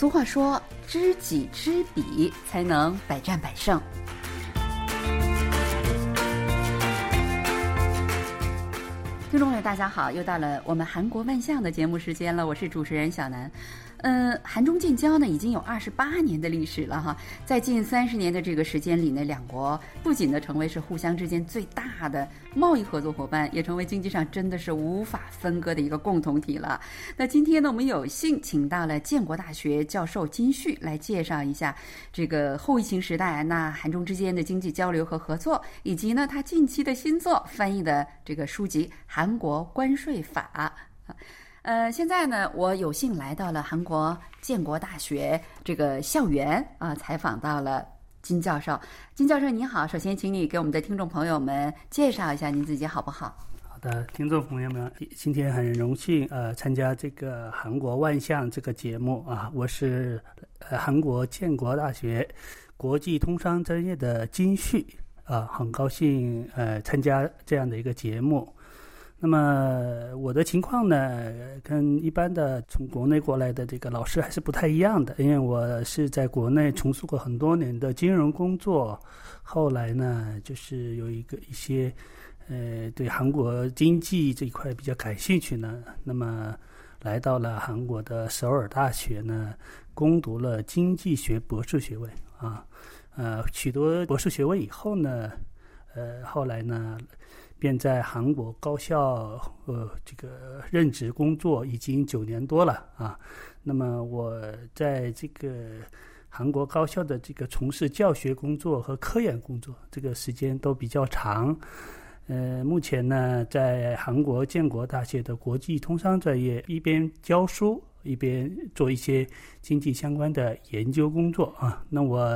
俗话说：“知己知彼，才能百战百胜。”听众朋友，大家好，又到了我们韩国万象的节目时间了，我是主持人小南。嗯，韩中建交呢已经有二十八年的历史了哈，在近三十年的这个时间里呢，两国不仅呢成为是互相之间最大的贸易合作伙伴，也成为经济上真的是无法分割的一个共同体了。那今天呢，我们有幸请到了建国大学教授金旭来介绍一下这个后疫情时代那韩中之间的经济交流和合作，以及呢他近期的新作翻译的这个书籍《韩国关税法》。呃，现在呢，我有幸来到了韩国建国大学这个校园啊，采访到了金教授。金教授你好，首先请你给我们的听众朋友们介绍一下您自己好不好？好的，听众朋友们，今天很荣幸呃参加这个韩国万象这个节目啊，我是呃韩国建国大学国际通商专业的金旭啊，很高兴呃参加这样的一个节目。那么我的情况呢，跟一般的从国内过来的这个老师还是不太一样的，因为我是在国内从事过很多年的金融工作，后来呢，就是有一个一些，呃，对韩国经济这一块比较感兴趣呢，那么来到了韩国的首尔大学呢，攻读了经济学博士学位啊，呃，取得博士学位以后呢，呃，后来呢。便在韩国高校呃这个任职工作已经九年多了啊。那么我在这个韩国高校的这个从事教学工作和科研工作，这个时间都比较长。呃，目前呢，在韩国建国大学的国际通商专业一边教书，一边做一些经济相关的研究工作啊。那我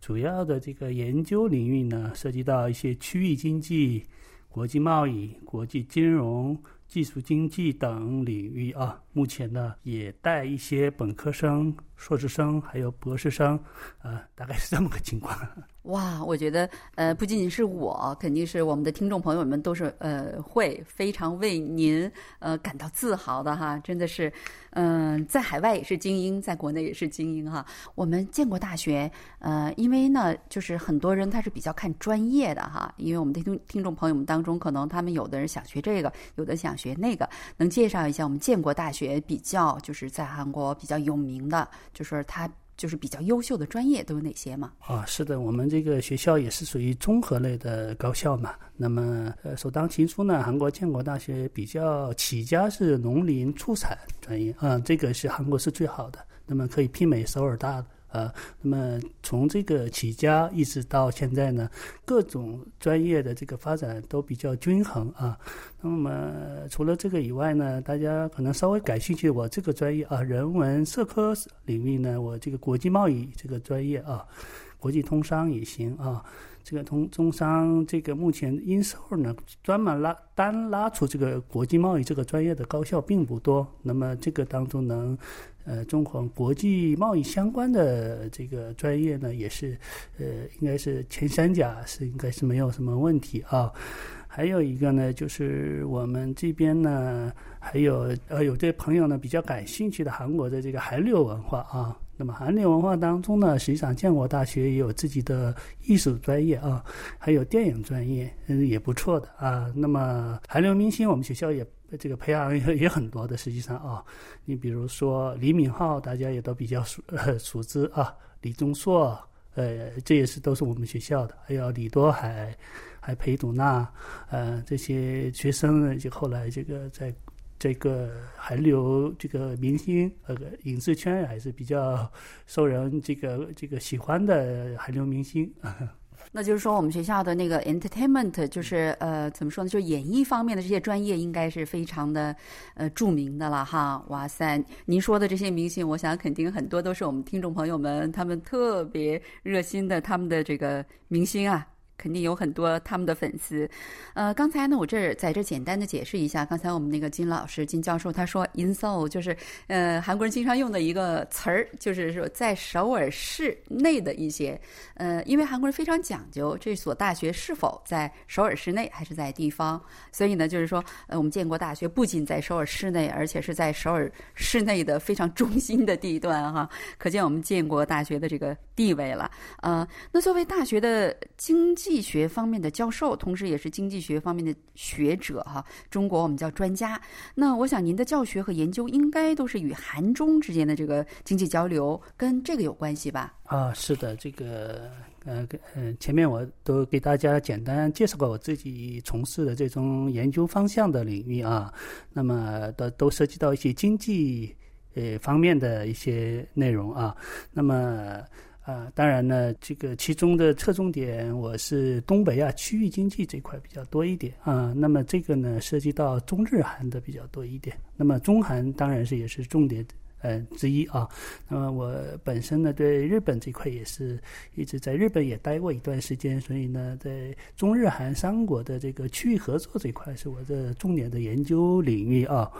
主要的这个研究领域呢，涉及到一些区域经济。国际贸易、国际金融、技术经济等领域啊，目前呢也带一些本科生、硕士生，还有博士生，啊，大概是这么个情况。哇，我觉得呃，不仅仅是我，肯定是我们的听众朋友们都是呃，会非常为您呃感到自豪的哈，真的是，嗯，在海外也是精英，在国内也是精英哈。我们建国大学呃，因为呢，就是很多人他是比较看专业的哈，因为我们的听听众朋友们当中，可能他们有的人想学这个，有的想学那个，能介绍一下我们建国大学比较就是在韩国比较有名的，就是他。就是比较优秀的专业都有哪些吗？啊，是的，我们这个学校也是属于综合类的高校嘛。那么，呃，首当其冲呢，韩国建国大学比较起家是农林畜产专业啊，这个是韩国是最好的，那么可以媲美首尔大。呃，那么从这个起家一直到现在呢，各种专业的这个发展都比较均衡啊。那么除了这个以外呢，大家可能稍微感兴趣，我这个专业啊，人文社科领域呢，我这个国际贸易这个专业啊，国际通商也行啊。这个通中商这个目前因首尔呢，专门拉单拉出这个国际贸易这个专业的高校并不多。那么这个当中能。呃，中国国际贸易相关的这个专业呢，也是，呃，应该是前三甲是应该是没有什么问题啊。还有一个呢，就是我们这边呢，还有呃，有对朋友呢比较感兴趣的韩国的这个韩流文化啊。那么韩流文化当中呢，实际上建国大学也有自己的艺术专业啊，还有电影专业，嗯，也不错的啊。那么韩流明星，我们学校也。这个培养也也很多的，实际上啊，你比如说李敏镐，大家也都比较熟 熟知啊，李钟硕，呃，这也是都是我们学校的，还有李多海，还裴斗娜，呃，这些学生呢，就后来这个在这个韩流这个明星呃影视圈还是比较受人这个这个喜欢的韩流明星。那就是说，我们学校的那个 entertainment，就是呃，怎么说呢？就演艺方面的这些专业，应该是非常的呃著名的了哈。哇塞，您说的这些明星，我想肯定很多都是我们听众朋友们他们特别热心的他们的这个明星啊。肯定有很多他们的粉丝。呃，刚才呢，我这儿在这简单的解释一下，刚才我们那个金老师、金教授他说 “in soul 就是呃韩国人经常用的一个词儿，就是说在首尔市内的一些呃，因为韩国人非常讲究这所大学是否在首尔市内还是在地方，所以呢，就是说呃，我们建国大学不仅在首尔市内，而且是在首尔市内的非常中心的地段哈，可见我们建国大学的这个地位了。呃，那作为大学的经济经济学方面的教授，同时也是经济学方面的学者哈，中国我们叫专家。那我想您的教学和研究应该都是与韩中之间的这个经济交流跟这个有关系吧？啊，是的，这个呃呃，前面我都给大家简单介绍过我自己从事的这种研究方向的领域啊，那么都都涉及到一些经济呃方面的一些内容啊，那么。啊，当然呢，这个其中的侧重点我是东北亚区域经济这块比较多一点啊。那么这个呢，涉及到中日韩的比较多一点。那么中韩当然是也是重点。呃，之一啊，那么我本身呢，对日本这块也是一直在日本也待过一段时间，所以呢，在中日韩三国的这个区域合作这块是我的重点的研究领域啊。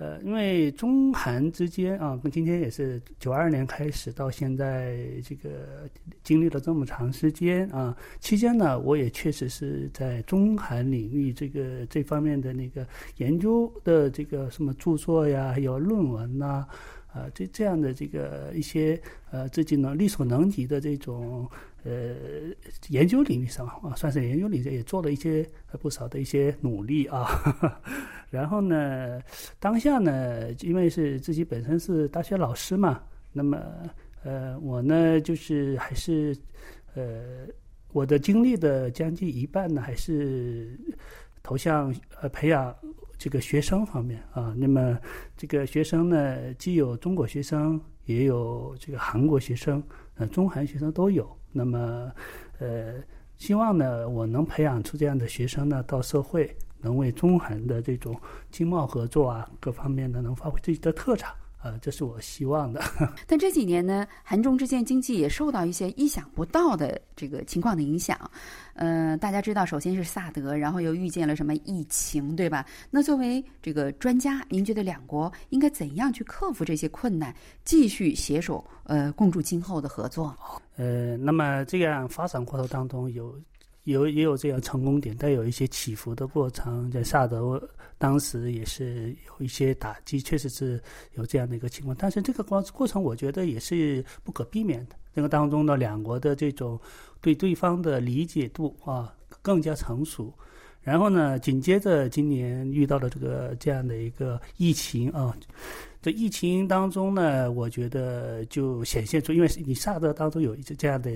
呃，因为中韩之间啊，跟今天也是九二年开始到现在这个经历了这么长时间啊，期间呢，我也确实是在中韩领域这个这方面的那个研究的这个什么著作呀，还有论文呐。啊这这样的这个一些呃自己能力所能及的这种呃研究领域上啊，算是研究领域也做了一些不少的一些努力啊。然后呢，当下呢，因为是自己本身是大学老师嘛，那么呃我呢就是还是呃我的精力的将近一半呢，还是投向呃培养。这个学生方面啊，那么这个学生呢，既有中国学生，也有这个韩国学生，呃，中韩学生都有。那么，呃，希望呢，我能培养出这样的学生呢，到社会能为中韩的这种经贸合作啊，各方面呢，能发挥自己的特长。呃，这是我希望的。但这几年呢，韩中之间经济也受到一些意想不到的这个情况的影响。呃，大家知道，首先是萨德，然后又遇见了什么疫情，对吧？那作为这个专家，您觉得两国应该怎样去克服这些困难，继续携手呃共筑今后的合作？呃，那么这样发展过程当中有。有也有这样成功点，但有一些起伏的过程。在萨德当时也是有一些打击，确实是有这样的一个情况。但是这个过过程，我觉得也是不可避免的。这个当中呢，两国的这种对对方的理解度啊更加成熟。然后呢，紧接着今年遇到了这个这样的一个疫情啊。这疫情当中呢，我觉得就显现出，因为你萨德当中有一这样的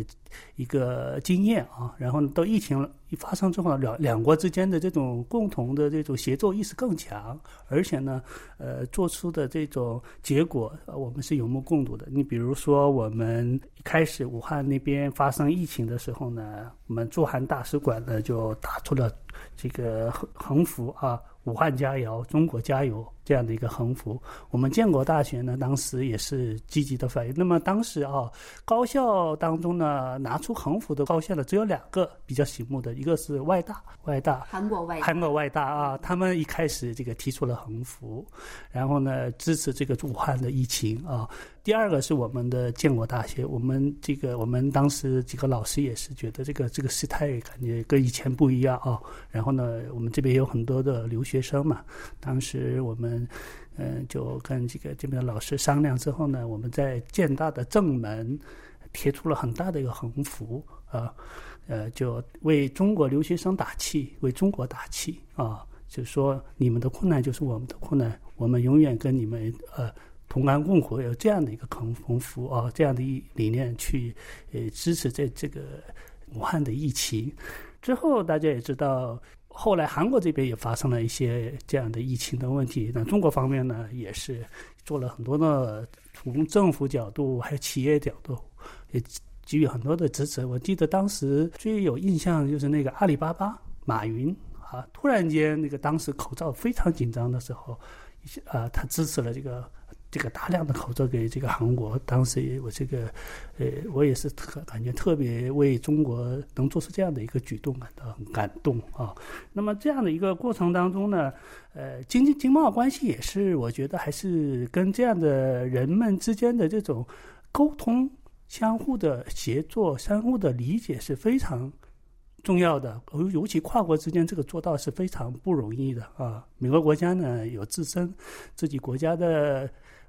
一个经验啊，然后到疫情一发生之后，两两国之间的这种共同的这种协作意识更强，而且呢，呃，做出的这种结果，我们是有目共睹的。你比如说，我们一开始武汉那边发生疫情的时候呢，我们驻韩大使馆呢就打出了这个横横幅啊。武汉加油，中国加油，这样的一个横幅。我们建国大学呢，当时也是积极的反应。那么当时啊，高校当中呢，拿出横幅的高校呢，只有两个比较醒目的，一个是外大，外大，韩国外，韩国外大啊，他们一开始这个提出了横幅，然后呢，支持这个武汉的疫情啊。第二个是我们的建国大学，我们这个我们当时几个老师也是觉得这个这个事态感觉跟以前不一样啊。然后呢，我们这边有很多的留学生嘛，当时我们嗯就跟这个这边的老师商量之后呢，我们在建大的正门贴出了很大的一个横幅啊，呃，就为中国留学生打气，为中国打气啊，就是说你们的困难就是我们的困难，我们永远跟你们呃。同甘共苦，有这样的一个横横幅啊，这样的一理念去呃支持这这个武汉的疫情。之后大家也知道，后来韩国这边也发生了一些这样的疫情的问题。那中国方面呢，也是做了很多的从政府角度还有企业角度也给予很多的支持。我记得当时最有印象就是那个阿里巴巴马云啊，突然间那个当时口罩非常紧张的时候，啊，他支持了这个。这个大量的口罩给这个韩国，当时我这个，呃，我也是特感觉特别为中国能做出这样的一个举动感到很感动啊。那么这样的一个过程当中呢，呃，经济经贸关系也是我觉得还是跟这样的人们之间的这种沟通、相互的协作、相互的理解是非常。重要的，尤尤其跨国之间，这个做到是非常不容易的啊。每个国家呢有自身自己国家的，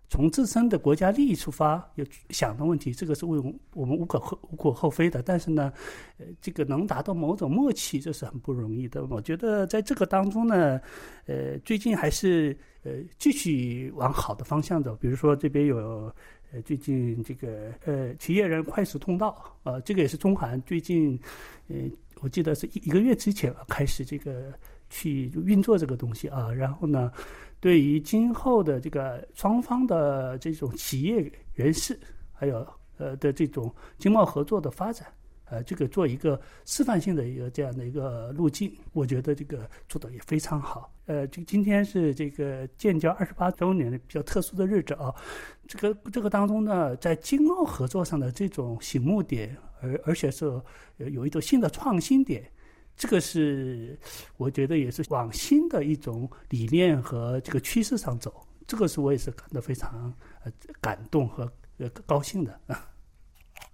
从自身的国家利益出发有想的问题，这个是为我们无可厚无可厚非的。但是呢，呃，这个能达到某种默契，这是很不容易的。我觉得在这个当中呢，呃，最近还是呃继续往好的方向走。比如说这边有呃最近这个呃企业人快速通道啊，这个也是中韩最近呃。我记得是一一个月之前开始这个去运作这个东西啊，然后呢，对于今后的这个双方的这种企业人士，还有呃的这种经贸合作的发展，呃，这个做一个示范性的一个这样的一个路径，我觉得这个做的也非常好。呃，这今天是这个建交二十八周年的比较特殊的日子啊，这个这个当中呢，在经贸合作上的这种醒目点。而而且是有一种新的创新点，这个是我觉得也是往新的一种理念和这个趋势上走，这个是我也是感到非常呃感动和呃高兴的啊。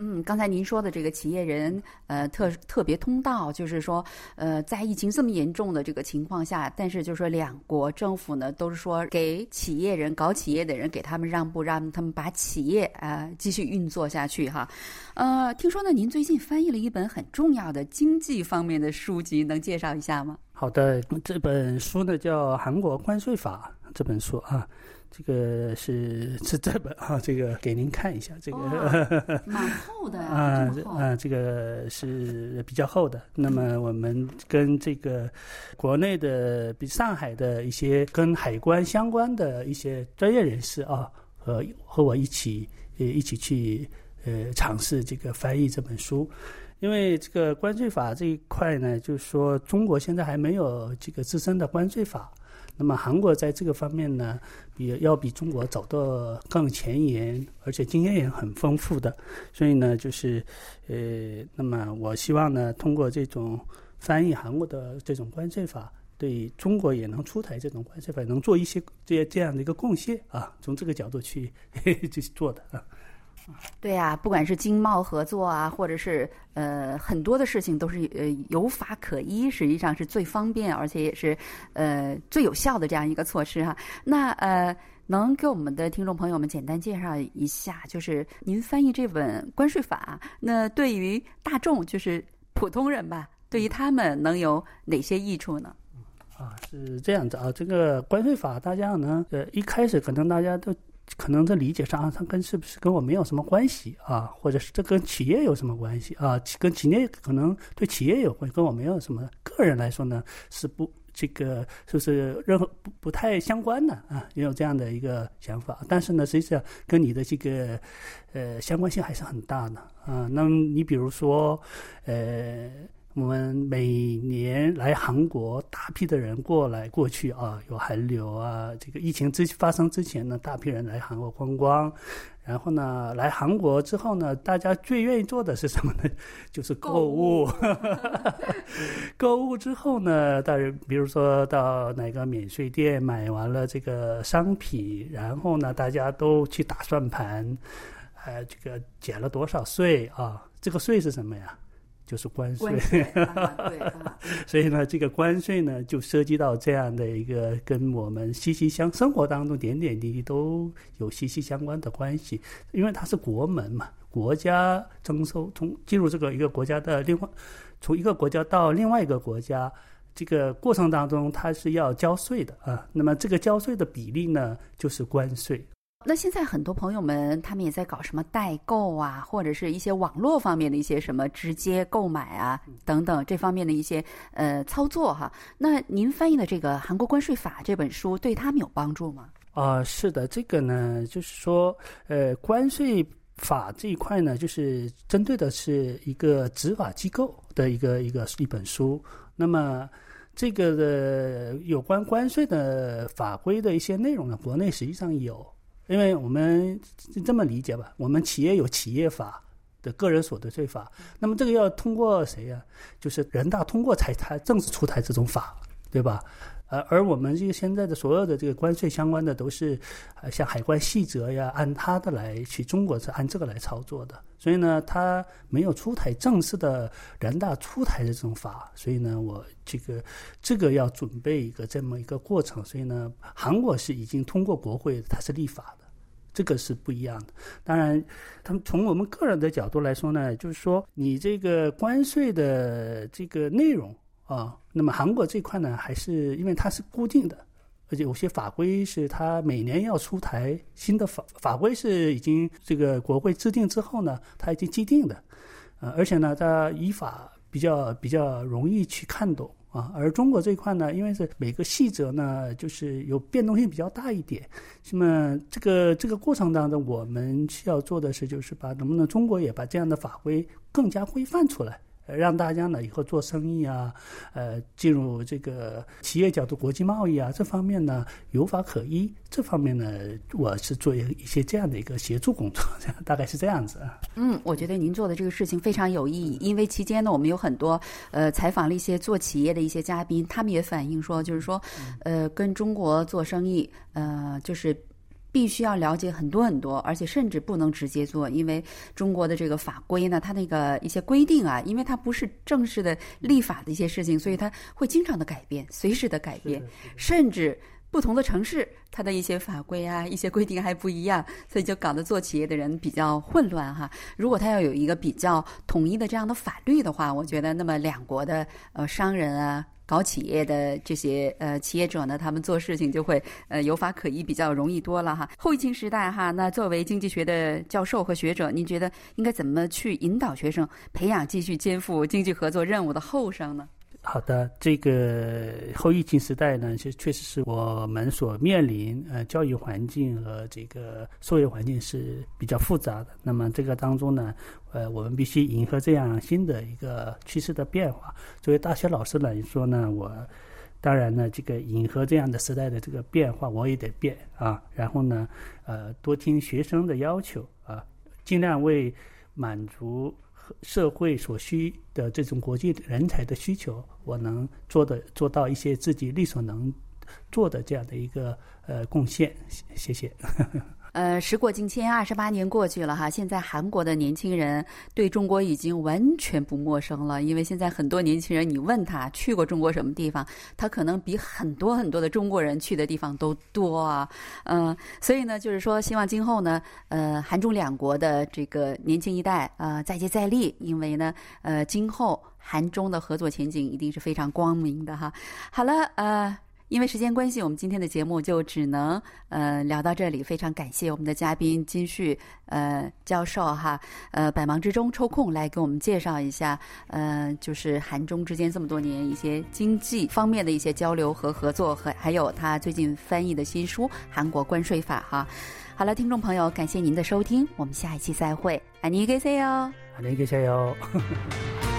嗯，刚才您说的这个企业人呃特特别通道，就是说呃在疫情这么严重的这个情况下，但是就是说两国政府呢都是说给企业人搞企业的人给他们让步，让他们把企业啊继续运作下去哈。呃，听说呢您最近翻译了一本很重要的经济方面的书籍，能介绍一下吗？好的，这本书呢叫《韩国关税法》这本书啊。这个是是这本啊，这个给您看一下，这个 蛮厚的啊，啊，这个是比较厚的。那么我们跟这个国内的，比上海的一些跟海关相关的一些专业人士啊，和和我一起呃一起去呃尝试这个翻译这本书，因为这个关税法这一块呢，就是说中国现在还没有这个自身的关税法。那么韩国在这个方面呢，比要比中国走得更前沿，而且经验也很丰富的。所以呢，就是，呃，那么我希望呢，通过这种翻译韩国的这种关税法，对中国也能出台这种关税法，能做一些这这样的一个贡献啊。从这个角度去 去做的啊。对呀，不管是经贸合作啊，或者是呃很多的事情，都是呃有法可依，实际上是最方便，而且也是呃最有效的这样一个措施哈。那呃，能给我们的听众朋友们简单介绍一下，就是您翻译这本关税法，那对于大众，就是普通人吧，对于他们能有哪些益处呢？啊，是这样子啊，这个关税法，大家呢，呃，一开始可能大家都。可能在理解上，它跟是不是跟我没有什么关系啊？或者是这跟企业有什么关系啊？跟企业可能对企业有关，跟我没有什么。个人来说呢，是不这个是不是任何不不太相关的啊？也有这样的一个想法。但是呢，实际上跟你的这个呃相关性还是很大的啊。那么你比如说呃。我们每年来韩国大批的人过来过去啊，有韩流啊。这个疫情之发生之前呢，大批人来韩国观光，然后呢，来韩国之后呢，大家最愿意做的是什么呢？就是购物。购物 之后呢，大人比如说到哪个免税店买完了这个商品，然后呢，大家都去打算盘，呃，这个减了多少税啊？这个税是什么呀？就是关税，所以呢，这个关税呢，就涉及到这样的一个跟我们息息相生活当中点点滴滴都有息息相关的关系，因为它是国门嘛，国家征收从进入这个一个国家的另外，从一个国家到另外一个国家这个过程当中，它是要交税的啊，那么这个交税的比例呢，就是关税。那现在很多朋友们，他们也在搞什么代购啊，或者是一些网络方面的一些什么直接购买啊等等这方面的一些呃操作哈。那您翻译的这个《韩国关税法》这本书对他们有帮助吗？啊，是的，这个呢，就是说，呃，关税法这一块呢，就是针对的是一个执法机构的一个一个一本书。那么这个的有关关税的法规的一些内容呢，国内实际上有。因为我们这么理解吧，我们企业有企业法的个人所得税法，那么这个要通过谁呀？就是人大通过才才正式出台这种法，对吧？而而我们这个现在的所有的这个关税相关的都是，呃，像海关细则呀，按它的来去，中国是按这个来操作的。所以呢，它没有出台正式的人大出台的这种法，所以呢，我这个这个要准备一个这么一个过程。所以呢，韩国是已经通过国会，它是立法，这个是不一样的。当然，他们从我们个人的角度来说呢，就是说你这个关税的这个内容。啊，那么韩国这块呢，还是因为它是固定的，而且有些法规是它每年要出台新的法法规，是已经这个国会制定之后呢，它已经既定的，呃，而且呢，它依法比较比较容易去看懂啊。而中国这一块呢，因为是每个细则呢，就是有变动性比较大一点，那么这个这个过程当中，我们需要做的是，就是把能不能中国也把这样的法规更加规范出来。让大家呢以后做生意啊，呃，进入这个企业角度国际贸易啊，这方面呢有法可依。这方面呢，我是做一些这样的一个协助工作，大概是这样子啊。嗯，我觉得您做的这个事情非常有意义，因为期间呢，我们有很多呃采访了一些做企业的一些嘉宾，他们也反映说，就是说，呃，跟中国做生意，呃，就是。必须要了解很多很多，而且甚至不能直接做，因为中国的这个法规呢，它那个一些规定啊，因为它不是正式的立法的一些事情，所以它会经常的改变，随时的改变，甚至不同的城市它的一些法规啊、一些规定还不一样，所以就搞得做企业的人比较混乱哈。如果他要有一个比较统一的这样的法律的话，我觉得那么两国的呃商人啊。搞企业的这些呃企业者呢，他们做事情就会呃有法可依，比较容易多了哈。后疫情时代哈，那作为经济学的教授和学者，您觉得应该怎么去引导学生培养继续肩负经济合作任务的后生呢？好的，这个后疫情时代呢，其实确实是我们所面临呃教育环境和这个社会环境是比较复杂的。那么这个当中呢，呃，我们必须迎合这样新的一个趋势的变化。作为大学老师来说呢，我当然呢，这个迎合这样的时代的这个变化，我也得变啊。然后呢，呃，多听学生的要求啊，尽量为满足。社会所需的这种国际人才的需求，我能做的做到一些自己力所能做的这样的一个呃贡献，谢谢。呃，时过境迁，二十八年过去了哈，现在韩国的年轻人对中国已经完全不陌生了，因为现在很多年轻人，你问他去过中国什么地方，他可能比很多很多的中国人去的地方都多啊，嗯，所以呢，就是说，希望今后呢，呃，韩中两国的这个年轻一代啊，再接再厉，因为呢，呃，今后韩中的合作前景一定是非常光明的哈。好了，呃。因为时间关系，我们今天的节目就只能呃聊到这里。非常感谢我们的嘉宾金旭呃教授哈，呃百忙之中抽空来给我们介绍一下，呃就是韩中之间这么多年一些经济方面的一些交流和合作，和还有他最近翻译的新书《韩国关税法》哈。好了，听众朋友，感谢您的收听，我们下一期再会，안녕히계세 요， 안녕히계세 요。